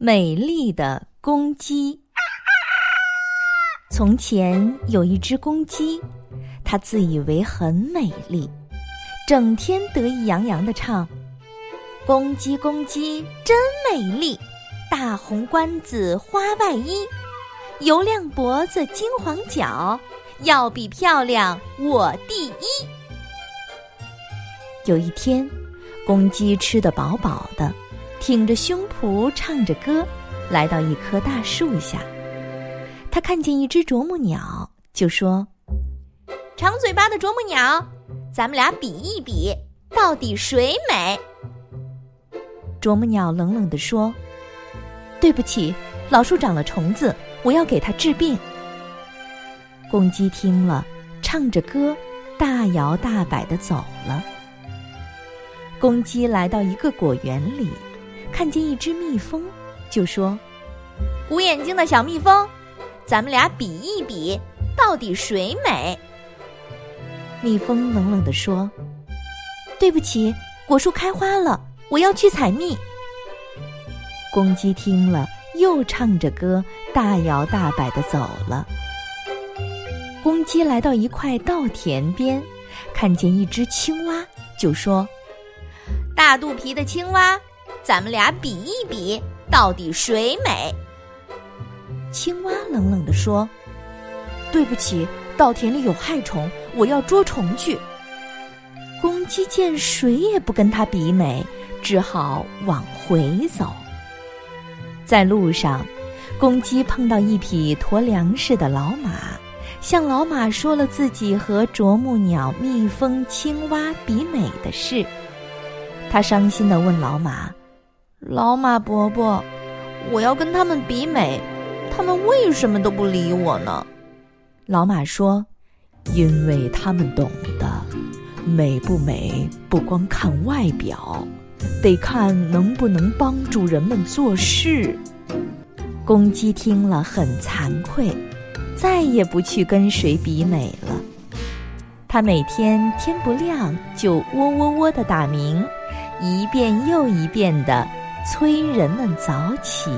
美丽的公鸡。从前有一只公鸡，它自以为很美丽，整天得意洋洋地唱：“公鸡公鸡真美丽，大红冠子花外衣，油亮脖子金黄脚，要比漂亮我第一。”有一天，公鸡吃得饱饱的。挺着胸脯唱着歌，来到一棵大树下。他看见一只啄木鸟，就说：“长嘴巴的啄木鸟，咱们俩比一比，到底谁美？”啄木鸟冷冷地说：“对不起，老树长了虫子，我要给它治病。”公鸡听了，唱着歌，大摇大摆的走了。公鸡来到一个果园里。看见一只蜜蜂，就说：“鼓眼睛的小蜜蜂，咱们俩比一比，到底谁美？”蜜蜂冷冷地说：“对不起，果树开花了，我要去采蜜。”公鸡听了，又唱着歌，大摇大摆的走了。公鸡来到一块稻田边，看见一只青蛙，就说：“大肚皮的青蛙。”咱们俩比一比，到底谁美？青蛙冷冷地说：“对不起，稻田里有害虫，我要捉虫去。”公鸡见谁也不跟它比美，只好往回走。在路上，公鸡碰到一匹驮粮食的老马，向老马说了自己和啄木鸟、蜜蜂、青蛙比美的事。他伤心地问老马。老马伯伯，我要跟他们比美，他们为什么都不理我呢？老马说：“因为他们懂得，美不美不光看外表，得看能不能帮助人们做事。”公鸡听了很惭愧，再也不去跟谁比美了。它每天天不亮就喔喔喔的打鸣，一遍又一遍的。催人们早起。